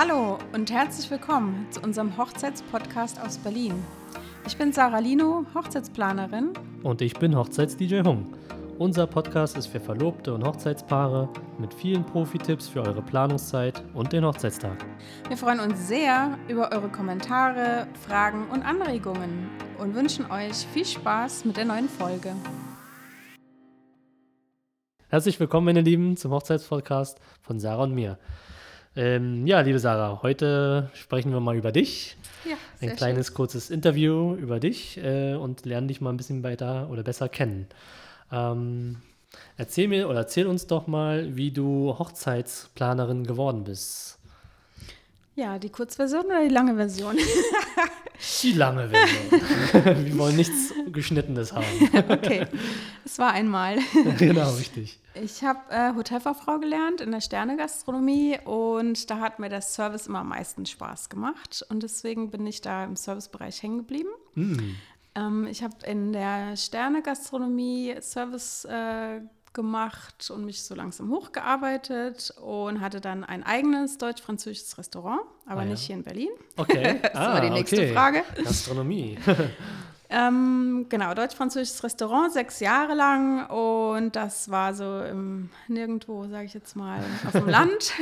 Hallo und herzlich willkommen zu unserem Hochzeitspodcast aus Berlin. Ich bin Sarah Lino, Hochzeitsplanerin. Und ich bin Hochzeits-DJ Hung. Unser Podcast ist für Verlobte und Hochzeitspaare mit vielen Profi-Tipps für eure Planungszeit und den Hochzeitstag. Wir freuen uns sehr über eure Kommentare, Fragen und Anregungen und wünschen euch viel Spaß mit der neuen Folge. Herzlich willkommen, meine Lieben, zum Hochzeitspodcast von Sarah und mir. Ähm, ja, liebe Sarah, heute sprechen wir mal über dich. Ja, Ein kleines, schön. kurzes Interview über dich äh, und lernen dich mal ein bisschen weiter oder besser kennen. Ähm, erzähl mir oder erzähl uns doch mal, wie du Hochzeitsplanerin geworden bist. Ja, die Kurzversion oder die lange Version? die lange Version. Wir wollen nichts Geschnittenes haben. okay, es war einmal. genau, richtig. Ich habe äh, Hotelfachfrau gelernt in der Sternegastronomie und da hat mir der Service immer am meisten Spaß gemacht und deswegen bin ich da im Servicebereich hängen geblieben. Mm. Ähm, ich habe in der Sternegastronomie Service äh, gemacht und mich so langsam hochgearbeitet und hatte dann ein eigenes deutsch-französisches Restaurant, aber ah, ja. nicht hier in Berlin. Okay. das ah, war die nächste okay. Frage. Gastronomie. ähm, genau, deutsch-französisches Restaurant, sechs Jahre lang und das war so im, nirgendwo, sage ich jetzt mal, auf dem Land.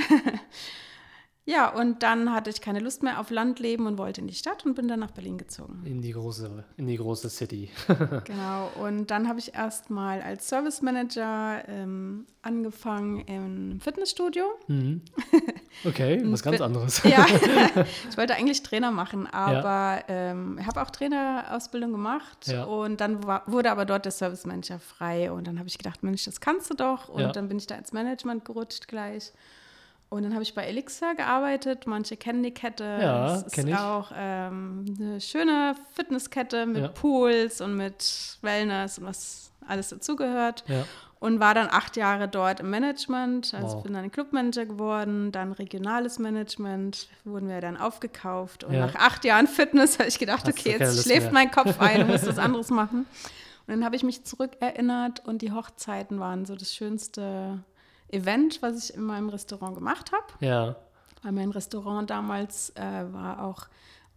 Ja, und dann hatte ich keine Lust mehr auf Landleben und wollte in die Stadt und bin dann nach Berlin gezogen. In die große, in die große City. genau, und dann habe ich erst mal als Service Manager ähm, angefangen im Fitnessstudio. Mhm. Okay, was ganz anderes. ja, ich wollte eigentlich Trainer machen, aber ja. ähm, ich habe auch Trainerausbildung gemacht ja. und dann war, wurde aber dort der Service Manager frei und dann habe ich gedacht, Mensch, das kannst du doch und ja. dann bin ich da ins Management gerutscht gleich. Und dann habe ich bei Elixir gearbeitet. Manche kennen die Kette. Ja, es ist ich. auch ähm, eine schöne Fitnesskette mit ja. Pools und mit Wellness und was alles dazugehört. Ja. Und war dann acht Jahre dort im Management. Also wow. bin dann Clubmanager geworden, dann regionales Management, wurden wir dann aufgekauft. Und ja. nach acht Jahren Fitness habe ich gedacht, Hast okay, jetzt schläft mehr. mein Kopf ein und muss was anderes machen. Und dann habe ich mich zurückerinnert und die Hochzeiten waren so das Schönste Event, was ich in meinem Restaurant gemacht habe. Ja. Weil mein Restaurant damals äh, war auch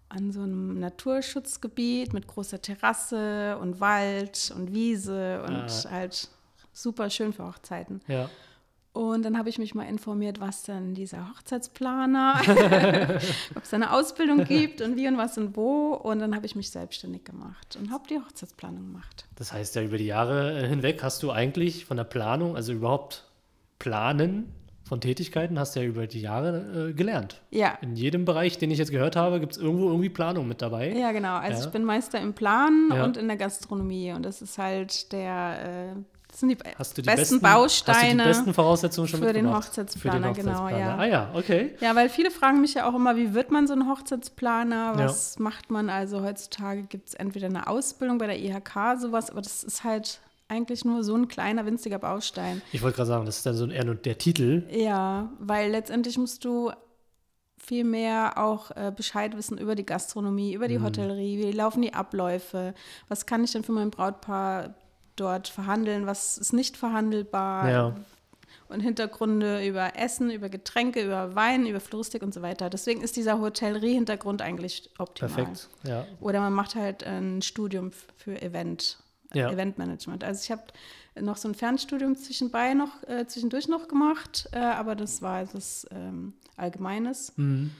an so einem Naturschutzgebiet mit großer Terrasse und Wald und Wiese und ah. halt super schön für Hochzeiten. Ja. Und dann habe ich mich mal informiert, was denn dieser Hochzeitsplaner, ob es eine Ausbildung gibt und wie und was und wo. Und dann habe ich mich selbstständig gemacht und habe die Hochzeitsplanung gemacht. Das heißt ja, über die Jahre hinweg hast du eigentlich von der Planung, also überhaupt Planen von Tätigkeiten hast du ja über die Jahre äh, gelernt. Ja. In jedem Bereich, den ich jetzt gehört habe, gibt es irgendwo irgendwie Planung mit dabei. Ja, genau. Also ja. ich bin Meister im Planen ja. und in der Gastronomie. Und das ist halt der, äh, das sind die, hast du die besten, besten, Bausteine hast du die besten Voraussetzungen schon für den Hochzeitsplaner, für den Hochzeitsplaner, genau. Ja. Ah ja, okay. Ja, weil viele fragen mich ja auch immer, wie wird man so ein Hochzeitsplaner? Was ja. macht man? Also heutzutage gibt es entweder eine Ausbildung bei der IHK, sowas, aber das ist halt eigentlich nur so ein kleiner, winziger Baustein. Ich wollte gerade sagen, das ist dann so eher nur der Titel. Ja, weil letztendlich musst du viel mehr auch äh, Bescheid wissen über die Gastronomie, über die mhm. Hotellerie, wie laufen die Abläufe, was kann ich denn für mein Brautpaar dort verhandeln, was ist nicht verhandelbar. Ja. Und Hintergründe über Essen, über Getränke, über Wein, über Floristik und so weiter. Deswegen ist dieser Hotellerie-Hintergrund eigentlich optimal. Perfekt, ja. Oder man macht halt ein Studium für Event ja. Eventmanagement. Also ich habe noch so ein Fernstudium zwischenbei noch, äh, zwischendurch noch gemacht, äh, aber das war das ähm, Allgemeines. Mhm.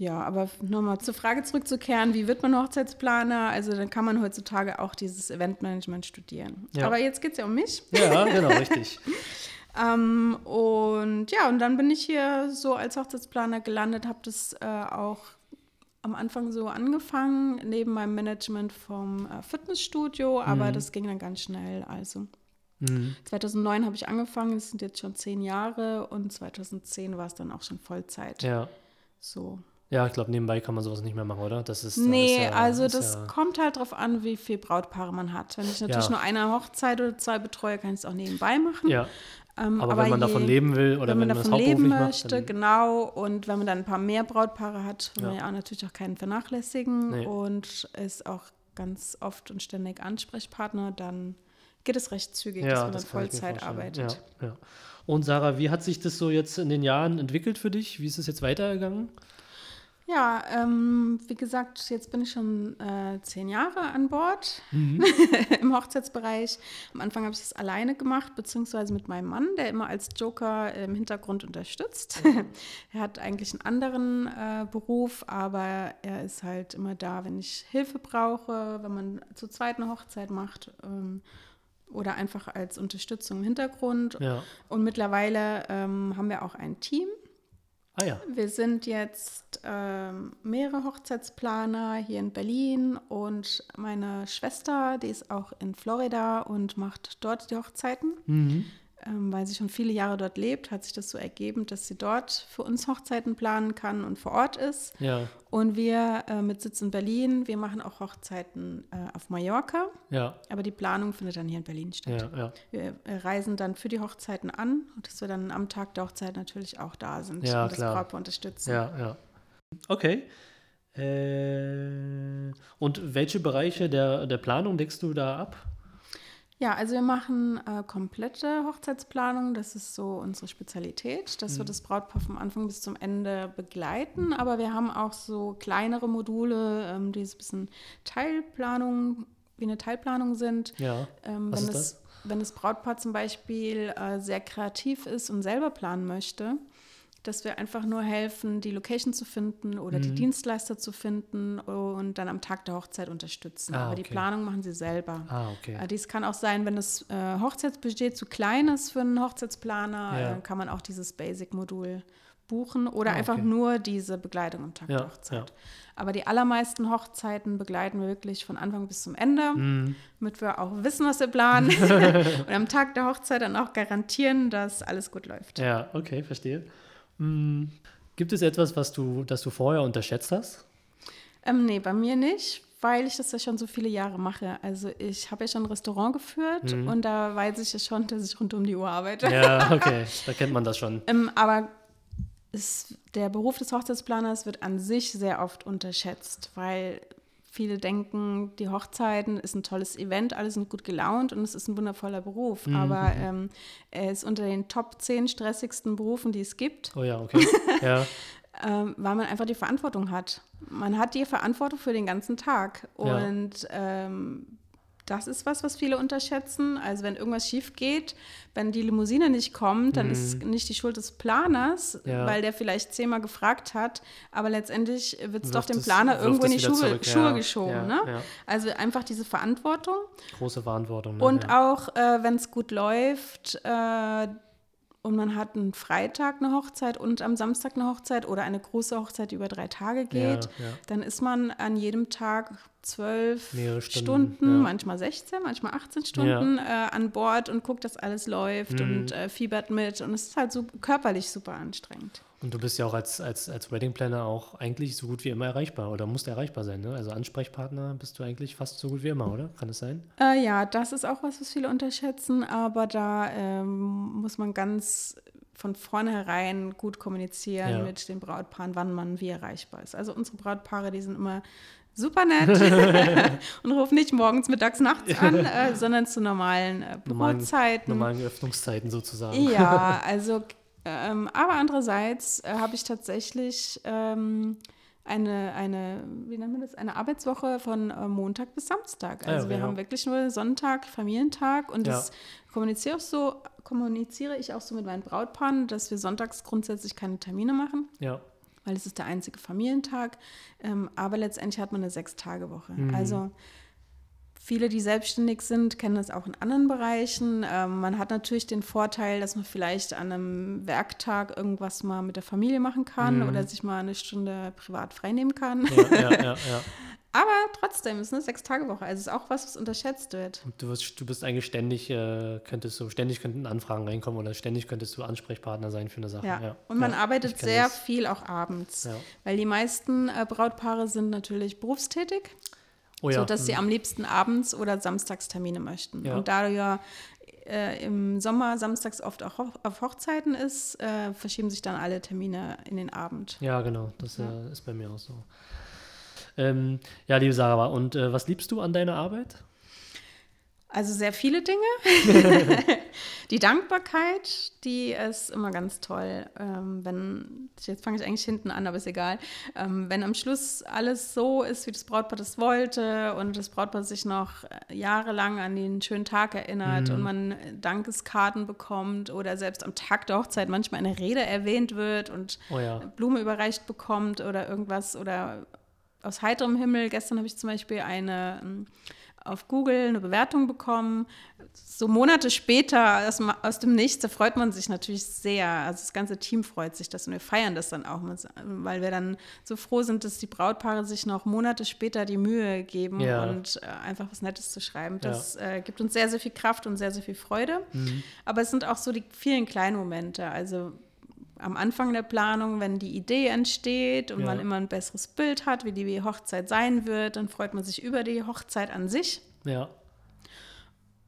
Ja, aber nochmal zur Frage zurückzukehren, wie wird man Hochzeitsplaner? Also dann kann man heutzutage auch dieses Eventmanagement studieren. Ja. Aber jetzt geht es ja um mich. Ja, genau, richtig. ähm, und ja, und dann bin ich hier so als Hochzeitsplaner gelandet, habe das äh, auch am Anfang so angefangen, neben meinem Management vom äh, Fitnessstudio, aber mhm. das ging dann ganz schnell. Also mhm. 2009 habe ich angefangen, es sind jetzt schon zehn Jahre und 2010 war es dann auch schon Vollzeit. Ja. So. Ja, ich glaube, nebenbei kann man sowas nicht mehr machen, oder? Das ist, nee, ist ja, also ist das ja kommt halt darauf an, wie viele Brautpaare man hat. Wenn ich natürlich ja. nur eine Hochzeit oder zwei betreue, kann ich es auch nebenbei machen. Ja. Ähm, aber, aber, wenn man je, davon leben will oder wenn, wenn man davon das leben möchte, macht, genau. Und wenn man dann ein paar mehr Brautpaare hat, will man ja auch natürlich auch keinen vernachlässigen nee. und ist auch ganz oft und ständig Ansprechpartner, dann geht es recht zügig, Ja, dass man das Vollzeit arbeitet. Ja, ja. Und Sarah, wie hat sich das so jetzt in den Jahren entwickelt für dich? Wie ist es jetzt weitergegangen? Ja, ähm, wie gesagt, jetzt bin ich schon äh, zehn Jahre an Bord Mhm. im Hochzeitsbereich. Am Anfang habe ich es alleine gemacht, beziehungsweise mit meinem Mann, der immer als Joker im Hintergrund unterstützt. er hat eigentlich einen anderen äh, Beruf, aber er ist halt immer da, wenn ich Hilfe brauche, wenn man zu zweit eine Hochzeit macht. Ähm, oder einfach als Unterstützung im Hintergrund. Ja. Und mittlerweile ähm, haben wir auch ein Team. Ah ja. Wir sind jetzt ähm, mehrere Hochzeitsplaner hier in Berlin und meine Schwester, die ist auch in Florida und macht dort die Hochzeiten. Mhm. Ähm, weil sie schon viele Jahre dort lebt, hat sich das so ergeben, dass sie dort für uns Hochzeiten planen kann und vor Ort ist. Ja. Und wir äh, mit Sitz in Berlin, wir machen auch Hochzeiten äh, auf Mallorca, Ja. aber die Planung findet dann hier in Berlin statt. Ja. Wir äh, reisen dann für die Hochzeiten an und dass wir dann am Tag der Hochzeit natürlich auch da sind und das. Brautpaar unterstützen. Ja. Ja. Okay. Äh, und welche Bereiche der, der Planung deckst du da ab? Ja, also wir machen äh, komplette Hochzeitsplanung. Das ist so unsere Spezialität, dass wir das Brautpaar vom Anfang bis zum Ende begleiten. Aber wir haben auch so kleinere Module, ähm, die so ein bisschen Teilplanung, wie eine Teilplanung sind. Ja. Ähm, Was wenn, ist das, das? wenn das Brautpaar zum Beispiel äh, sehr kreativ ist und selber planen möchte, dass wir einfach nur helfen, die Location zu finden oder Mhm. die Dienstleister zu finden und dann am Tag der Hochzeit unterstützen. Ah, Aber die okay. Planung machen sie selber. Ah, okay. Äh, Dies kann auch sein, wenn das äh, Hochzeitsbudget zu klein ist für einen Hochzeitsplaner, Ja. äh, kann man auch dieses Basic-Modul buchen oder Ah, einfach okay. nur diese Begleitung am Tag Ja, der Hochzeit. ja. Aber die allermeisten Hochzeiten begleiten wir wirklich von Anfang bis zum Ende, Mhm. damit wir auch wissen, was wir planen und am Tag der Hochzeit dann auch garantieren, dass alles gut läuft. Ja, okay, verstehe. Mm, Gibt es etwas, was du, das du vorher unterschätzt hast? Ähm, nee, bei mir nicht, weil ich das ja schon so viele Jahre mache. Also ich habe ja schon ein Restaurant geführt und da weiß ich ja schon, dass ich rund um die Uhr arbeite. Mhm. Ja, okay, da kennt man das schon. Ähm, aber es, der Beruf des Hochzeitsplaners wird an sich sehr oft unterschätzt, weil viele denken, die Hochzeiten ist ein tolles Event, alle sind gut gelaunt und es ist ein wundervoller Beruf. Mhm. Aber ähm, er ist unter den Top 10 stressigsten Berufen, die es gibt, Oh ja, okay. Ja, ähm, weil man einfach die Verantwortung hat. Man hat die Verantwortung für den ganzen Tag. Ja. Und ähm, das ist was, was viele unterschätzen. Also wenn irgendwas schief geht, wenn die Limousine nicht kommt, dann ist es nicht die Schuld des Planers, Mhm. Ja. weil der vielleicht zehnmal gefragt hat, aber letztendlich wird es doch dem Planer irgendwo in die Schuhe, zurück. Schuhe Ja, geschoben. ja, ne? Also einfach diese Verantwortung. große Verantwortung. Ne? Und auch, äh, wenn es gut läuft äh, und man hat einen Freitag eine Hochzeit und am Samstag eine Hochzeit oder eine große Hochzeit, die über drei Tage geht, dann ist man an jedem Tag zwölf Stunden, Stunden, ja. manchmal 16, manchmal 18 Stunden äh, an Bord und guckt, dass alles läuft Mhm. und äh, fiebert mit. Und es ist halt so körperlich super anstrengend. Und du bist ja auch als, als, als Wedding Planner auch eigentlich so gut wie immer erreichbar oder musst erreichbar sein. Ne? Also Ansprechpartner bist du eigentlich fast so gut wie immer, oder? Kann es sein? Äh, ja, das ist auch was, was viele unterschätzen, aber da ähm, muss man ganz von vornherein gut kommunizieren Ja. mit den Brautpaaren, wann man wie erreichbar ist. Also unsere Brautpaare, die sind immer super nett und rufen nicht morgens, mittags, nachts an, äh, sondern zu normalen äh, Normalen, Bürozeiten. normalen Öffnungszeiten sozusagen. Ja, also, ähm, aber andererseits äh, habe ich tatsächlich ähm, eine, eine, wie nennt man das, eine Arbeitswoche von äh, Montag bis Samstag. Ah ja, Also wir ja. haben wirklich nur Sonntag, Familientag und Ja. das kommuniziere, ich so, kommuniziere ich auch so mit meinen Brautpaaren, dass wir sonntags grundsätzlich keine Termine machen Ja, weil es ist der einzige Familientag. Ähm, aber letztendlich hat man eine Sechs-Tage-Woche. Also viele, die selbstständig sind, kennen das auch in anderen Bereichen. Ähm, man hat natürlich den Vorteil, dass man vielleicht an einem Werktag irgendwas mal mit der Familie machen kann oder sich mal eine Stunde privat freinehmen kann. ja, ja, ja. Aber trotzdem ist es eine Sechs-Tage-Woche. Also es ist auch was, was unterschätzt wird. Du, wirst, du bist eigentlich ständig, äh, könntest du, ständig könnten Anfragen reinkommen oder ständig könntest du Ansprechpartner sein für eine Sache. Ja. Ja. Und man ja, arbeitet sehr das. viel auch abends. Ja. Weil die meisten äh, Brautpaare sind natürlich berufstätig. Oh ja. so dass sie am liebsten abends oder Samstagstermine möchten. Und da du ja äh, im Sommer samstags oft auch auf Hochzeiten ist, äh, verschieben sich dann alle Termine in den Abend. Ja, genau. Das äh, ist bei mir auch so. Ähm, ja, liebe Sarah, und äh, was liebst du an deiner Arbeit? Also sehr viele Dinge. die Dankbarkeit, die ist immer ganz toll. Ähm, wenn, jetzt fange ich eigentlich hinten an, aber ist egal. Ähm, wenn am Schluss alles so ist, wie das Brautpaar das wollte und das Brautpaar sich noch äh, jahrelang an den schönen Tag erinnert mhm. und man Dankeskarten bekommt oder selbst am Tag der Hochzeit manchmal eine Rede erwähnt wird und oh ja. Blume überreicht bekommt oder irgendwas oder aus heiterem Himmel. Gestern habe ich zum Beispiel eine ähm, auf Google eine Bewertung bekommen. So Monate später aus, aus, dem Nichts, da freut man sich natürlich sehr. Also das ganze Team freut sich das und wir feiern das dann auch, weil wir dann so froh sind, dass die Brautpaare sich noch Monate später die Mühe geben ja. und äh, einfach was Nettes zu schreiben. Das ja. äh, gibt uns sehr, sehr viel Kraft und sehr, sehr viel Freude. Mhm. Aber es sind auch so die vielen kleinen Momente. Also am Anfang der Planung, wenn die Idee entsteht und ja. man immer ein besseres Bild hat, wie die Hochzeit sein wird, dann freut man sich über die Hochzeit an sich. Ja.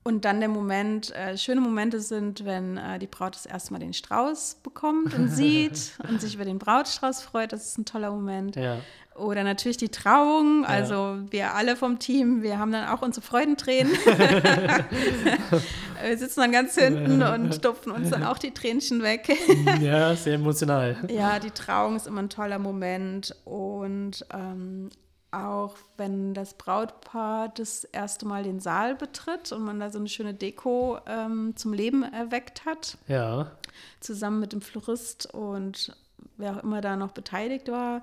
Und dann der Moment, äh, schöne Momente sind, wenn äh, die Braut das erste Mal den Strauß bekommt und sieht und sich über den Brautstrauß freut. Das ist ein toller Moment. Ja. Oder natürlich die Trauung. Also ja. wir alle vom Team, wir haben dann auch unsere Freudentränen. wir sitzen dann ganz hinten und stopfen uns dann auch die Tränchen weg. ja, sehr emotional. Ja, die Trauung ist immer ein toller Moment. Und ähm, auch wenn das Brautpaar das erste Mal den Saal betritt und man da so eine schöne Deko ähm, zum Leben erweckt hat. Ja. Zusammen mit dem Florist und wer auch immer da noch beteiligt war.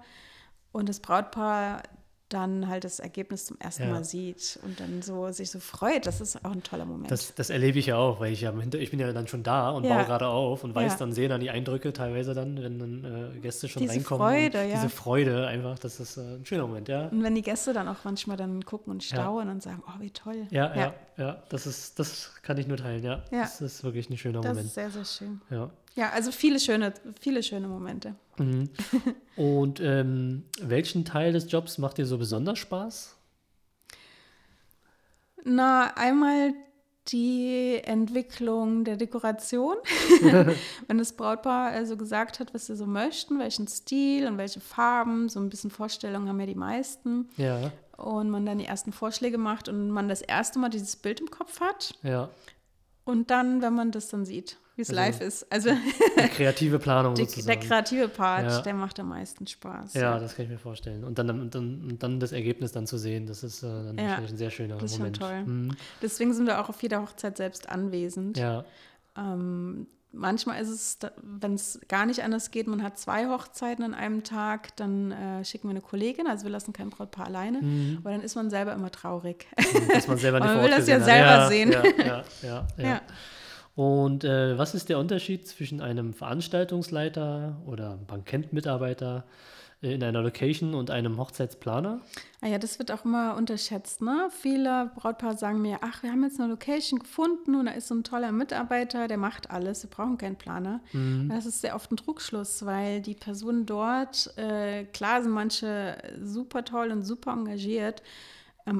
Und das Brautpaar dann halt das Ergebnis zum ersten ja. Mal sieht und dann so sich so freut, das ist auch ein toller Moment. Das, das erlebe ich ja auch, weil ich ja hinter, ich bin ja dann schon da und ja. baue gerade auf und weiß ja. dann, sehe dann die Eindrücke teilweise dann, wenn dann äh, Gäste schon diese reinkommen. Freude, ja. Diese Freude einfach, das ist äh, ein schöner Moment, ja. Und wenn die Gäste dann auch manchmal dann gucken und staunen und sagen, oh, wie toll. Ja, ja, ja, das ist, das kann ich nur teilen, ja. Das ist wirklich ein schöner das Moment. Das ist sehr, sehr schön. Ja. Ja, also viele schöne, viele schöne Momente. Mhm. Und ähm, welchen Teil des Jobs macht dir so besonders Spaß? Na, einmal die Entwicklung der Dekoration. Wenn das Brautpaar also gesagt hat, was sie so möchten, welchen Stil und welche Farben, so ein bisschen Vorstellungen haben ja die meisten. Ja. Und man dann die ersten Vorschläge macht und man das erste Mal dieses Bild im Kopf hat. Ja. Und dann, wenn man das dann sieht wie es also live ist. Also die kreative Planung die, sozusagen. Der kreative Part, ja. der macht am meisten Spaß. Ja, ja, das kann ich mir vorstellen. Und dann, und dann, und dann das Ergebnis dann zu sehen, das ist äh, dann ja. ein sehr schöner das ist Moment. Schon toll. Mhm. Deswegen sind wir auch auf jeder Hochzeit selbst anwesend. Ja. Ähm, manchmal ist es, wenn es gar nicht anders geht, man hat zwei Hochzeiten an einem Tag, dann äh, schicken wir eine Kollegin, also wir lassen kein Brautpaar alleine, mhm. aber dann ist man selber immer traurig. Dass man selber nicht man will das ja selber sehen. ja, ja, ja. ja. Und äh, was ist der Unterschied zwischen einem Veranstaltungsleiter oder Bankettmitarbeiter äh, in einer Location und einem Hochzeitsplaner? Ah ja, das wird auch immer unterschätzt. Ne? Viele Brautpaare sagen mir, ach, wir haben jetzt eine Location gefunden und da ist so ein toller Mitarbeiter, der macht alles, wir brauchen keinen Planer. Mhm. Das ist sehr oft ein Druckschluss, weil die Personen dort, äh, klar sind manche super toll und super engagiert,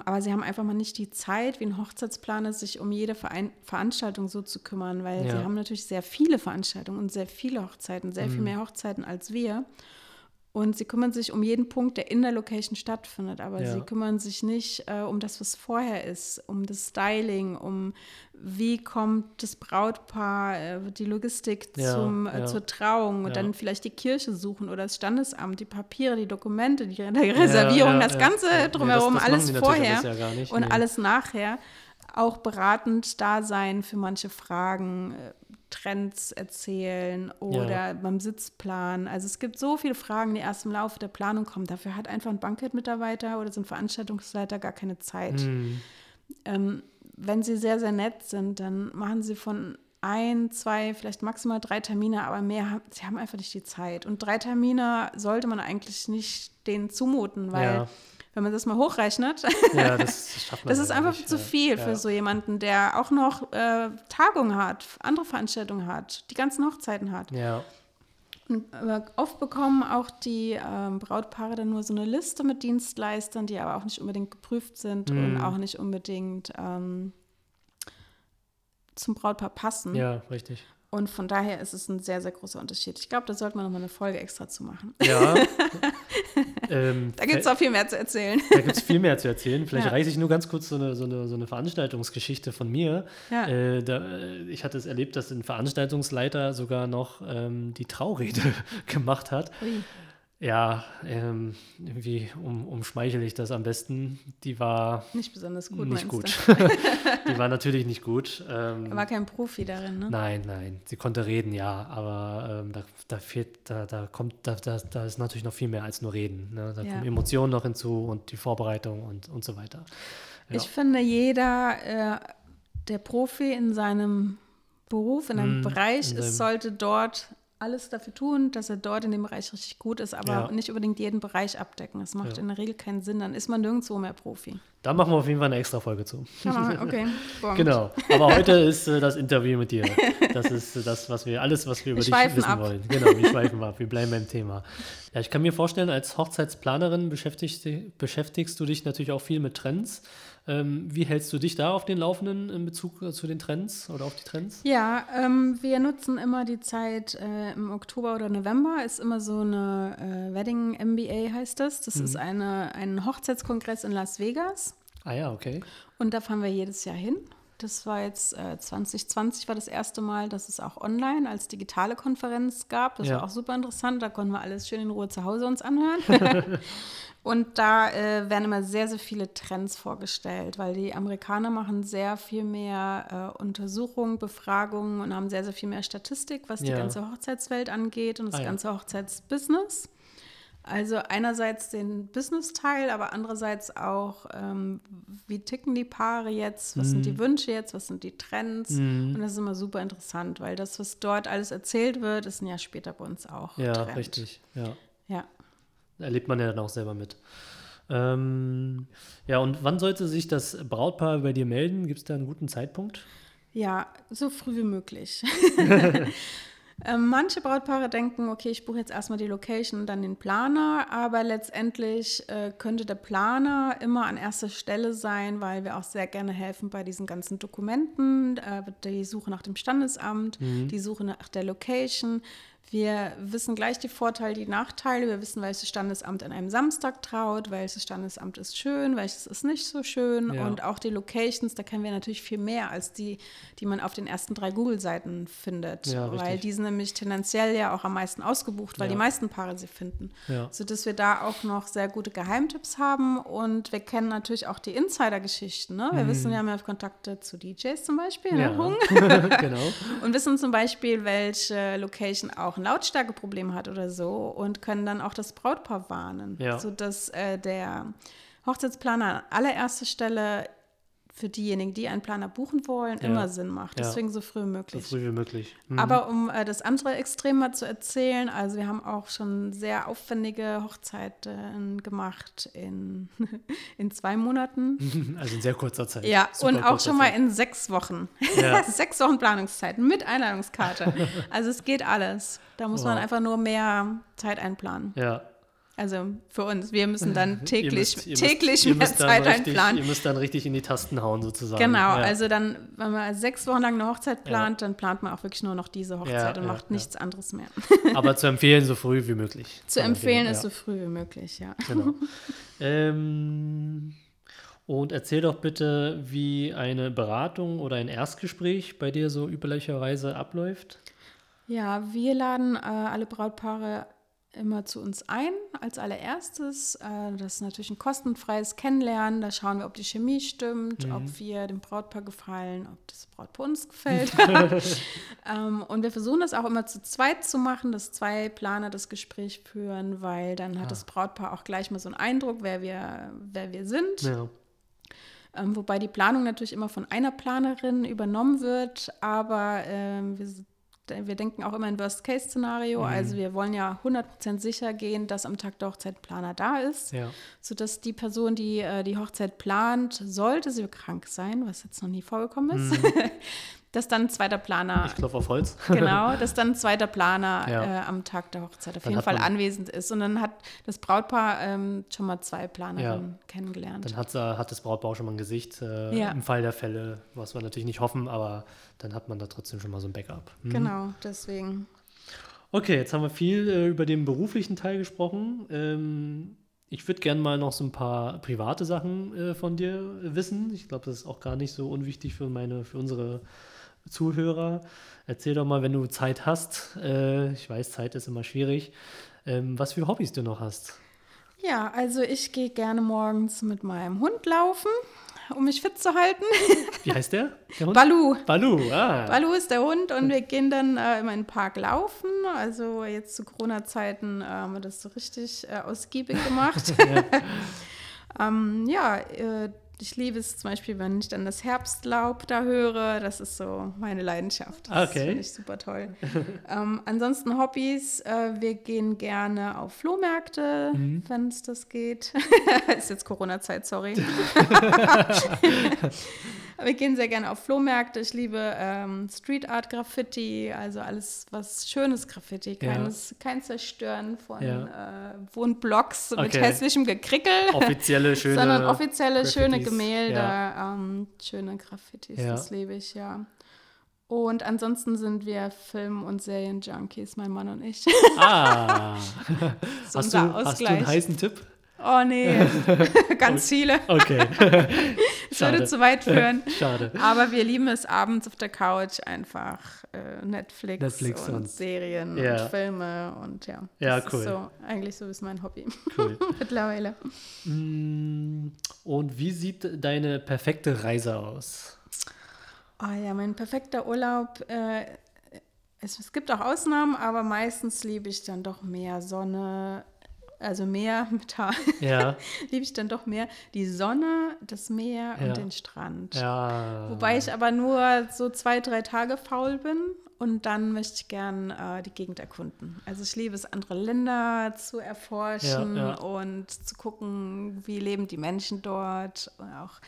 aber sie haben einfach mal nicht die Zeit, wie ein Hochzeitsplaner, sich um jede Verein Veranstaltung so zu kümmern, weil ja. sie haben natürlich sehr viele Veranstaltungen und sehr viele Hochzeiten, sehr mhm. viel mehr Hochzeiten als wir. Und sie kümmern sich um jeden Punkt, der in der Location stattfindet, aber ja. sie kümmern sich nicht äh, um das, was vorher ist, um das Styling, um wie kommt das Brautpaar, äh, die Logistik ja, zum, äh, ja. zur Trauung und dann vielleicht die Kirche suchen oder das Standesamt, die Papiere, die Dokumente, die, die Reservierung, das Ganze drumherum, nee, das, das alles vorher alles und nee. alles nachher. Auch beratend da sein für manche Fragen äh, Trends erzählen oder ja. beim Sitzplan. Also es gibt so viele Fragen, die erst im Laufe der Planung kommen. Dafür hat einfach ein Bankettmitarbeiter oder so ein Veranstaltungsleiter gar keine Zeit. Mhm. Ähm, wenn sie sehr, sehr nett sind, dann machen sie von ein, zwei, vielleicht maximal drei Termine, aber mehr, sie haben einfach nicht die Zeit. Und drei Termine sollte man eigentlich nicht denen zumuten, weil ja wenn man das mal hochrechnet, ja, das, das ist einfach nicht, zu viel ja. für so jemanden, der auch noch äh, Tagungen hat, andere Veranstaltungen hat, die ganzen Hochzeiten hat. Ja. Und, oft bekommen auch die äh, Brautpaare dann nur so eine Liste mit Dienstleistern, die aber auch nicht unbedingt geprüft sind mhm. und auch nicht unbedingt ähm, zum Brautpaar passen. Ja, richtig. Und von daher ist es ein sehr, sehr großer Unterschied. Ich glaube, da sollte man nochmal eine Folge extra zu machen. Ja. ähm, da gibt es auch viel mehr zu erzählen. Da gibt es viel mehr zu erzählen. Vielleicht ja. reiße ich nur ganz kurz so eine, so eine, so eine Veranstaltungsgeschichte von mir. Ja. Äh, da, äh, ich hatte es erlebt, dass ein Veranstaltungsleiter sogar noch ähm, die Traurede gemacht hat. Ui. Ja, ähm, wie um, umschmeichel ich das am besten? Die war nicht besonders gut. Nicht gut. die war natürlich nicht gut. Ähm, er war kein Profi darin, ne? Nein, nein. Sie konnte reden, ja, aber ähm, da, da, fehlt, da, da kommt, da, da, da ist natürlich noch viel mehr als nur reden. Ne? Da ja. kommen Emotionen noch hinzu und die Vorbereitung und, und so weiter. Ja. Ich finde, jeder, äh, der Profi in seinem Beruf, in einem mm, Bereich ist, sollte dort alles dafür tun, dass er dort in dem Bereich richtig gut ist, aber ja. nicht unbedingt jeden Bereich abdecken. Das macht ja. in der Regel keinen Sinn, dann ist man nirgendwo mehr Profi. Da machen wir auf jeden Fall eine extra Folge zu. okay. genau. Aber heute ist äh, das Interview mit dir. Das ist äh, das, was wir, alles, was wir über wir dich wissen ab. wollen. Genau, wir schweifen ab. Wir bleiben beim Thema. Ja, ich kann mir vorstellen, als Hochzeitsplanerin beschäftigst, beschäftigst du dich natürlich auch viel mit Trends. Ähm, wie hältst du dich da auf den Laufenden in Bezug äh, zu den Trends oder auf die Trends? Ja, ähm, wir nutzen immer die Zeit äh, im Oktober oder November. Ist immer so eine äh, Wedding MBA heißt das. Das mhm. ist eine, ein Hochzeitskongress in Las Vegas. Ah ja, okay. Und da fahren wir jedes Jahr hin. Das war jetzt äh, 2020 war das erste Mal, dass es auch online als digitale Konferenz gab. Das ja. war auch super interessant. Da konnten wir alles schön in Ruhe zu Hause uns anhören. Und da äh, werden immer sehr, sehr viele Trends vorgestellt, weil die Amerikaner machen sehr viel mehr äh, Untersuchungen, Befragungen und haben sehr, sehr viel mehr Statistik, was ja. die ganze Hochzeitswelt angeht und das ah, ganze ja. Hochzeitsbusiness. Also einerseits den Business-Teil, aber andererseits auch, ähm, wie ticken die Paare jetzt, was mhm. sind die mhm. Wünsche jetzt, was sind die Trends. Mhm. Und das ist immer super interessant, weil das, was dort alles erzählt wird, ist ein Jahr später bei uns auch. Ja, Trend. richtig. Ja. ja erlebt man ja dann auch selber mit. Ähm, ja, und wann sollte sich das Brautpaar bei dir melden? Gibt es da einen guten Zeitpunkt? Ja, so früh wie möglich. ähm, manche Brautpaare denken, okay, ich buche jetzt erstmal die Location und dann den Planer, aber letztendlich äh, könnte der Planer immer an erster Stelle sein, weil wir auch sehr gerne helfen bei diesen ganzen Dokumenten, äh, die Suche nach dem Standesamt, mhm. die Suche nach der Location. Wir wissen gleich die Vorteile, die Nachteile. Wir wissen, welches Standesamt an einem Samstag traut, welches Standesamt ist schön, welches ist nicht so schön. Ja. Und auch die Locations, da kennen wir natürlich viel mehr als die, die man auf den ersten drei Google-Seiten findet. Ja, weil die sind nämlich tendenziell ja auch am meisten ausgebucht, weil ja. die meisten Paare sie finden. Ja. Sodass wir da auch noch sehr gute Geheimtipps haben. Und wir kennen natürlich auch die Insider-Geschichten. Ne? Wir mhm. wissen, wir haben ja Kontakte zu DJs zum Beispiel, ne? genau. Und wissen zum Beispiel, welche Location auch ein Lautstärkeproblem hat oder so und können dann auch das Brautpaar warnen, ja. sodass äh, der Hochzeitsplaner an allererster Stelle für diejenigen, die einen Planer buchen wollen, ja. immer Sinn macht. Deswegen ja. so früh wie möglich. So früh wie möglich. Mhm. Aber um äh, das andere Extrem mal zu erzählen, also wir haben auch schon sehr aufwendige Hochzeiten gemacht in, in zwei Monaten. Also in sehr kurzer Zeit. Ja, Super und auch schon Zeit. mal in sechs Wochen. Ja. sechs Wochen Planungszeit mit Einladungskarte. also es geht alles. Da muss wow. man einfach nur mehr Zeit einplanen. Ja. Also für uns, wir müssen dann täglich, müsst, täglich müsst, mehr Zeit richtig, einplanen. Ihr müsst dann richtig in die Tasten hauen sozusagen. Genau, ja. also dann, wenn man sechs Wochen lang eine Hochzeit plant, ja. dann plant man auch wirklich nur noch diese Hochzeit ja, und macht nichts anderes mehr. Aber zu empfehlen so früh wie möglich. Zu empfehlen ist so früh wie möglich, ja. Genau. ähm, und erzähl doch bitte, wie eine Beratung oder ein Erstgespräch bei dir so üblicherweise abläuft. Ja, wir laden äh, alle Brautpaare immer zu uns ein als allererstes. Äh, das ist natürlich ein kostenfreies Kennenlernen. Da schauen wir, ob die Chemie stimmt, mhm. ob wir dem Brautpaar gefallen, ob das Brautpaar uns gefällt. ähm, und wir versuchen das auch immer zu zweit zu machen, dass zwei Planer das Gespräch führen, weil dann hat ah. das Brautpaar auch gleich mal so einen Eindruck, wer wir, wer wir sind. Ja. Ähm, wobei die Planung natürlich immer von einer Planerin übernommen wird, aber ähm, wir wir denken auch immer in Worst-Case-Szenario. Mhm. Also wir wollen ja 100% sicher gehen, dass am Tag der Hochzeit Planer da ist, ja. sodass die Person, die äh, die Hochzeit plant, sollte sie krank sein, was jetzt noch nie vorgekommen ist, mhm. dass dann ein zweiter Planer. Ich klopfe auf Holz. genau, dass dann ein zweiter Planer Ja. äh, am Tag der Hochzeit auf Dann jeden Fall man- anwesend ist. Und dann hat das Brautpaar ähm, schon mal zwei Planerinnen kennengelernt. Dann hat, äh, hat das Brautpaar schon mal ein Gesicht. Äh, Ja. Im Fall der Fälle, was wir natürlich nicht hoffen, aber dann hat man da trotzdem schon mal so ein Backup. Hm. Genau, deswegen. Okay, jetzt haben wir viel äh, über den beruflichen Teil gesprochen. Ähm, ich würde gerne mal noch so ein paar private Sachen äh, von dir wissen. Ich glaube, das ist auch gar nicht so unwichtig für meine, für unsere Zuhörer. Erzähl doch mal, wenn du Zeit hast. Äh, ich weiß, Zeit ist immer schwierig. Ähm, was für Hobbys du noch hast. Ja, also ich gehe gerne morgens mit meinem Hund laufen, um mich fit zu halten. Wie heißt der? der Hund? Balu. Balu, ah. Balu ist der Hund und wir gehen dann äh, immer in den Park laufen. Also jetzt zu Corona-Zeiten äh, haben wir das so richtig äh, ausgiebig gemacht. ähm, ja, äh, ich liebe es zum Beispiel, wenn ich dann das Herbstlaub da höre. Das ist so meine Leidenschaft. Das Okay. finde ich super toll. ähm, ansonsten Hobbys. Äh, wir gehen gerne auf Flohmärkte, Mhm. wenn es das geht. ist jetzt Corona-Zeit, sorry. Wir gehen sehr gerne auf Flohmärkte. Ich liebe ähm, Street Art Graffiti, also alles was schönes Graffiti, Ja. keines, kein Zerstören von Ja. äh, Wohnblocks mit Okay. hässlichem Gekrickel, Offizielle, schöne. sondern offizielle schöne Graffitis, Gemälde, ja. ähm, schöne Graffitis, Ja. das liebe ich, ja. Und ansonsten sind wir Film- und Serien-Junkies, mein Mann und ich. Ah, hast, du, hast du einen heißen Tipp? oh nee, ganz viele. Okay. Das würde zu weit führen. Schade. Aber wir lieben es abends auf der Couch einfach äh, Netflix, Netflix und, und- Serien Ja. und Filme und ja. Ja, cool. So, eigentlich so ist mein Hobby Cool. mittlerweile. Mm, Und wie sieht deine perfekte Reise aus? Ah ja, mein perfekter Urlaub. Äh, es, es gibt auch Ausnahmen, aber meistens liebe ich dann doch mehr Sonne. Also mehr mit Ja, liebe ich dann doch mehr die Sonne, das Meer Ja. und den Strand. ja. Wobei ich aber nur so zwei, drei Tage faul bin und dann möchte ich gern äh, die Gegend erkunden. Also ich liebe es, andere Länder zu erforschen und zu gucken, wie leben die Menschen dort und auch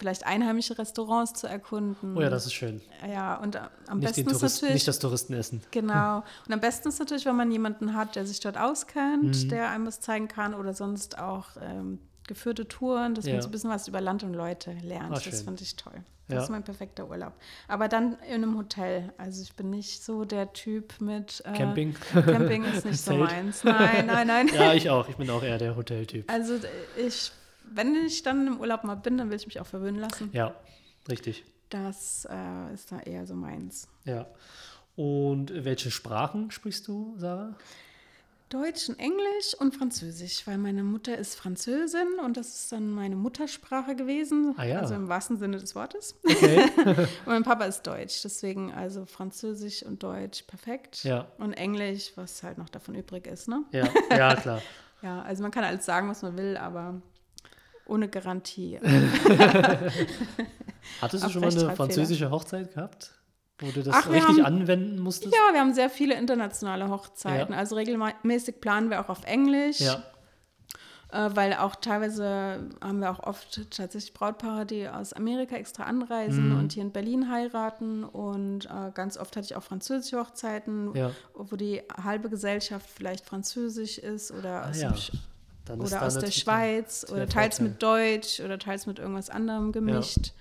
vielleicht einheimische Restaurants zu erkunden. Oh ja, das ist schön. Ja, und äh, am Nicht, besten ist Touristen, natürlich nicht das Touristenessen. Genau. Und am besten ist natürlich, wenn man jemanden hat, der sich dort auskennt, Mhm. der einem was zeigen kann oder sonst auch ähm, geführte Touren, dass Ja. man so ein bisschen was über Land und Leute lernt. Ah, das finde ich toll. Das Ja. ist mein perfekter Urlaub. Aber dann in einem Hotel. Also ich bin nicht so der Typ mit äh, Camping? Camping ist nicht so meins. Nein, nein, nein. Ja, ich auch. Ich bin auch eher der Hoteltyp. Also ich, wenn ich dann im Urlaub mal bin, dann will ich mich auch verwöhnen lassen. Ja, richtig. Das äh, ist da eher so meins. Ja. Und welche Sprachen sprichst du, Sarah? Deutsch und Englisch und Französisch, weil meine Mutter ist Französin und das ist dann meine Muttersprache gewesen, Ah ja. also im wahrsten Sinne des Wortes. Okay. Und mein Papa ist Deutsch, deswegen also Französisch und Deutsch perfekt. Ja. Und Englisch, was halt noch davon übrig ist, ne? ja, ja, klar. Ja, also man kann alles sagen, was man will, aber ohne Garantie. Hattest du Auf schon mal eine französische Hochzeit gehabt? Wo du das Ach, richtig haben- anwenden musstest? Ja, wir haben sehr viele internationale Hochzeiten. Ja. Also regelmäßig planen wir auch auf Englisch. Ja. Äh, weil auch teilweise haben wir auch oft tatsächlich Brautpaare, die aus Amerika extra anreisen Mhm. und hier in Berlin heiraten. Und äh, ganz oft hatte ich auch französische Hochzeiten, Ja. wo die halbe Gesellschaft vielleicht französisch ist oder Ah, aus, ja. dem Dann oder aus der Schweiz der oder teils Vorteil. mit Deutsch oder teils mit irgendwas anderem gemischt.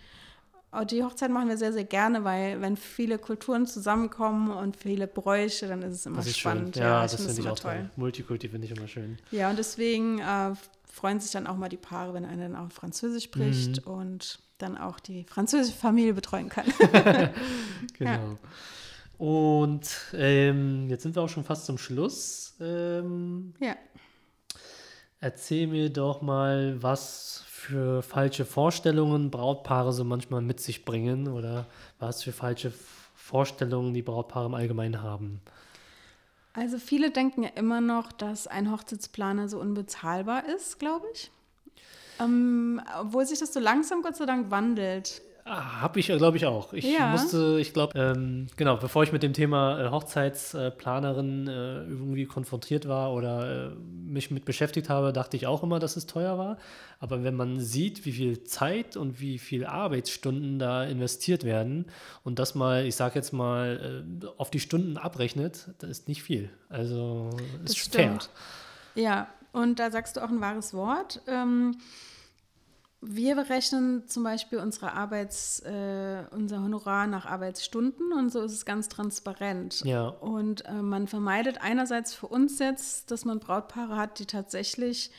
Aber Die Hochzeit machen wir sehr, sehr gerne, weil wenn viele Kulturen zusammenkommen und viele Bräuche, dann ist es immer ist spannend. schön. Ja, ich das finde ich immer auch toll. Multikulti finde ich immer schön. Ja, und deswegen äh, freuen sich dann auch mal die Paare, wenn einer dann auch Französisch spricht Mhm. und dann auch die französische Familie betreuen kann. Genau. Und ähm, jetzt sind wir auch schon fast zum Schluss. Ähm, ja. Erzähl mir doch mal, was für falsche Vorstellungen Brautpaare so manchmal mit sich bringen oder was für falsche Vorstellungen die Brautpaare im Allgemeinen haben. Also viele denken ja immer noch, dass ein Hochzeitsplaner so unbezahlbar ist, glaube ich. Ähm, obwohl sich das so langsam Gott sei Dank wandelt. Ah, Habe ich, glaube ich, auch. Ich Ja. musste, ich glaube, ähm, genau, bevor ich mit dem Thema äh, Hochzeitsplanerin äh, irgendwie konfrontiert war oder äh, mich mit beschäftigt habe, dachte ich auch immer, dass es teuer war. Aber wenn man sieht, wie viel Zeit und wie viel Arbeitsstunden da investiert werden und das mal, ich sage jetzt mal, äh, auf die Stunden abrechnet, das ist nicht viel. Also Das ist fair. stimmt. Ja, und da sagst du auch ein wahres Wort. Ähm, wir berechnen zum Beispiel unsere Arbeits, äh, unser Honorar nach Arbeitsstunden und so ist es ganz transparent. Ja. Und äh, man vermeidet einerseits für uns jetzt, dass man Brautpaare hat, die tatsächlich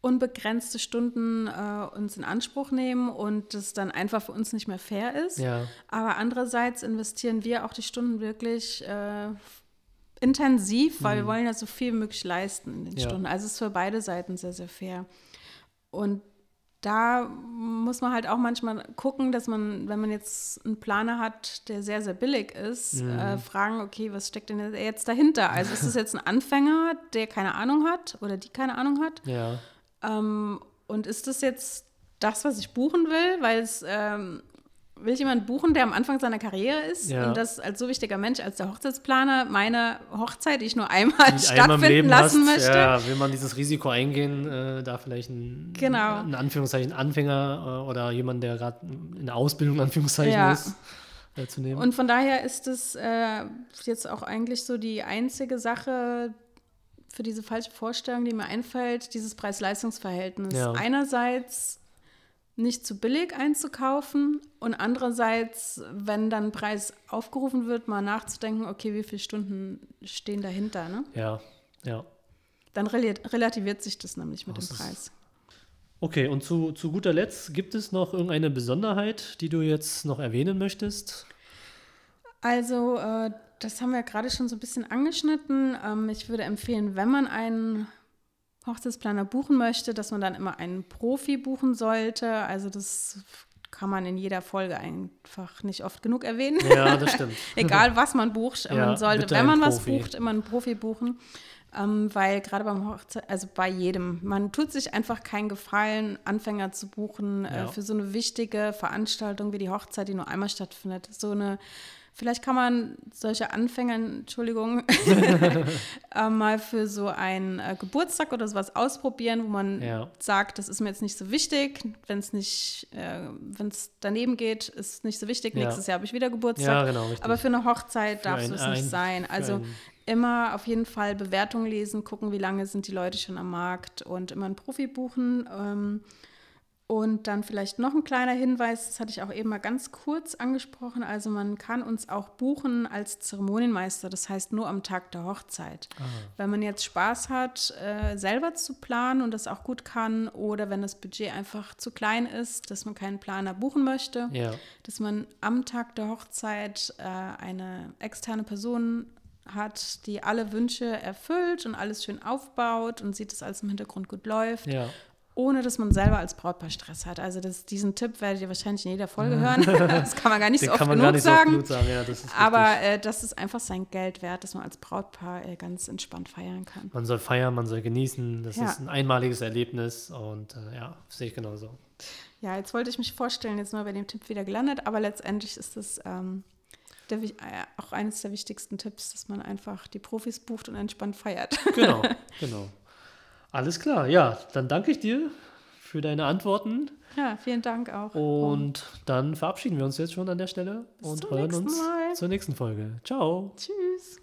unbegrenzte Stunden äh, uns in Anspruch nehmen und das dann einfach für uns nicht mehr fair ist. Ja. Aber andererseits investieren wir auch die Stunden wirklich äh, intensiv, weil wir wollen ja so viel wie möglich leisten in den Mhm. Ja. Stunden. Also es ist für beide Seiten sehr, sehr fair. Und da muss man halt auch manchmal gucken, dass man, wenn man jetzt einen Planer hat, der sehr, sehr billig ist, Mhm. äh, fragen, okay, was steckt denn jetzt dahinter? Also ist es jetzt ein Anfänger, der keine Ahnung hat oder die keine Ahnung hat? Ja. Ähm, und ist das jetzt das, was ich buchen will? Weil es ähm, will ich jemanden buchen, der am Anfang seiner Karriere ist Ja. und das als so wichtiger Mensch, als der Hochzeitsplaner, meine Hochzeit, die ich nur einmal einmal im stattfinden Leben lassen hast, möchte. Ja, will man dieses Risiko eingehen, äh, da vielleicht ein, Genau. in Anführungszeichen Anfänger äh, oder jemand, der gerade in der Ausbildung in Anführungszeichen Ja. ist, äh, zu nehmen. Und von daher ist es äh, jetzt auch eigentlich so die einzige Sache für diese falsche Vorstellung, die mir einfällt, dieses Preis-Leistungs-Verhältnis. Ja. Einerseits nicht zu billig einzukaufen und andererseits, wenn dann Preis aufgerufen wird, mal nachzudenken, okay, wie viele Stunden stehen dahinter. Ne? ja, ja. Dann rel relativiert sich das nämlich mit Das dem Preis. Okay, und zu, zu guter Letzt, gibt es noch irgendeine Besonderheit, die du jetzt noch erwähnen möchtest? Also, äh, das haben wir gerade schon so ein bisschen angeschnitten. Ähm, ich würde empfehlen, wenn man einen Hochzeitsplaner buchen möchte, dass man dann immer einen Profi buchen sollte. Also, das kann man in jeder Folge einfach nicht oft genug erwähnen. Ja, das stimmt. Egal, was man bucht, Ja, man sollte, wenn man was bucht, immer einen Profi buchen. Ähm, weil gerade beim Hochzeit, also bei jedem, man tut sich einfach keinen Gefallen, Anfänger zu buchen Ja. äh, für so eine wichtige Veranstaltung wie die Hochzeit, die nur einmal stattfindet. So eine, vielleicht kann man solche Anfänger, Entschuldigung, äh, mal für so einen äh, Geburtstag oder sowas ausprobieren, wo man Ja. sagt, das ist mir jetzt nicht so wichtig, wenn es nicht, äh, wenn es daneben geht, ist nicht so wichtig. Ja. Nächstes Jahr habe ich wieder Geburtstag. Ja, genau. Aber für eine Hochzeit darf ein- es nicht ein- sein. Also immer auf jeden Fall Bewertungen lesen, gucken, wie lange sind die Leute schon am Markt und immer einen Profi buchen. Ähm, und dann vielleicht noch ein kleiner Hinweis, das hatte ich auch eben mal ganz kurz angesprochen. Also man kann uns auch buchen als Zeremonienmeister, das heißt nur am Tag der Hochzeit. Ah. Wenn man jetzt Spaß hat, äh, selber zu planen und das auch gut kann oder wenn das Budget einfach zu klein ist, dass man keinen Planer buchen möchte, Ja, dass man am Tag der Hochzeit äh, eine externe Person hat, die alle Wünsche erfüllt und alles schön aufbaut und sieht, dass alles im Hintergrund gut läuft, ja. Ohne dass man selber als Brautpaar Stress hat. Also das, diesen Tipp werdet ihr wahrscheinlich in jeder Folge hören. das kann man gar nicht so oft gar nicht so oft sagen. genug sagen. Ja, das Aber äh, das ist einfach sein Geld wert, dass man als Brautpaar äh, ganz entspannt feiern kann. Man soll feiern, man soll genießen. Das Ja. ist ein einmaliges Erlebnis und äh, ja, sehe ich genauso. Ja, jetzt wollte ich mich vorstellen, jetzt mal bei dem Tipp wieder gelandet, aber letztendlich ist das ähm, der, äh, auch eines der wichtigsten Tipps, dass man einfach die Profis bucht und entspannt feiert. Genau, genau. Alles klar, ja, dann danke ich dir für deine Antworten Ja, vielen Dank auch. und dann verabschieden wir uns jetzt schon an der Stelle und hören uns Mal. zur nächsten Folge. Ciao. Tschüss.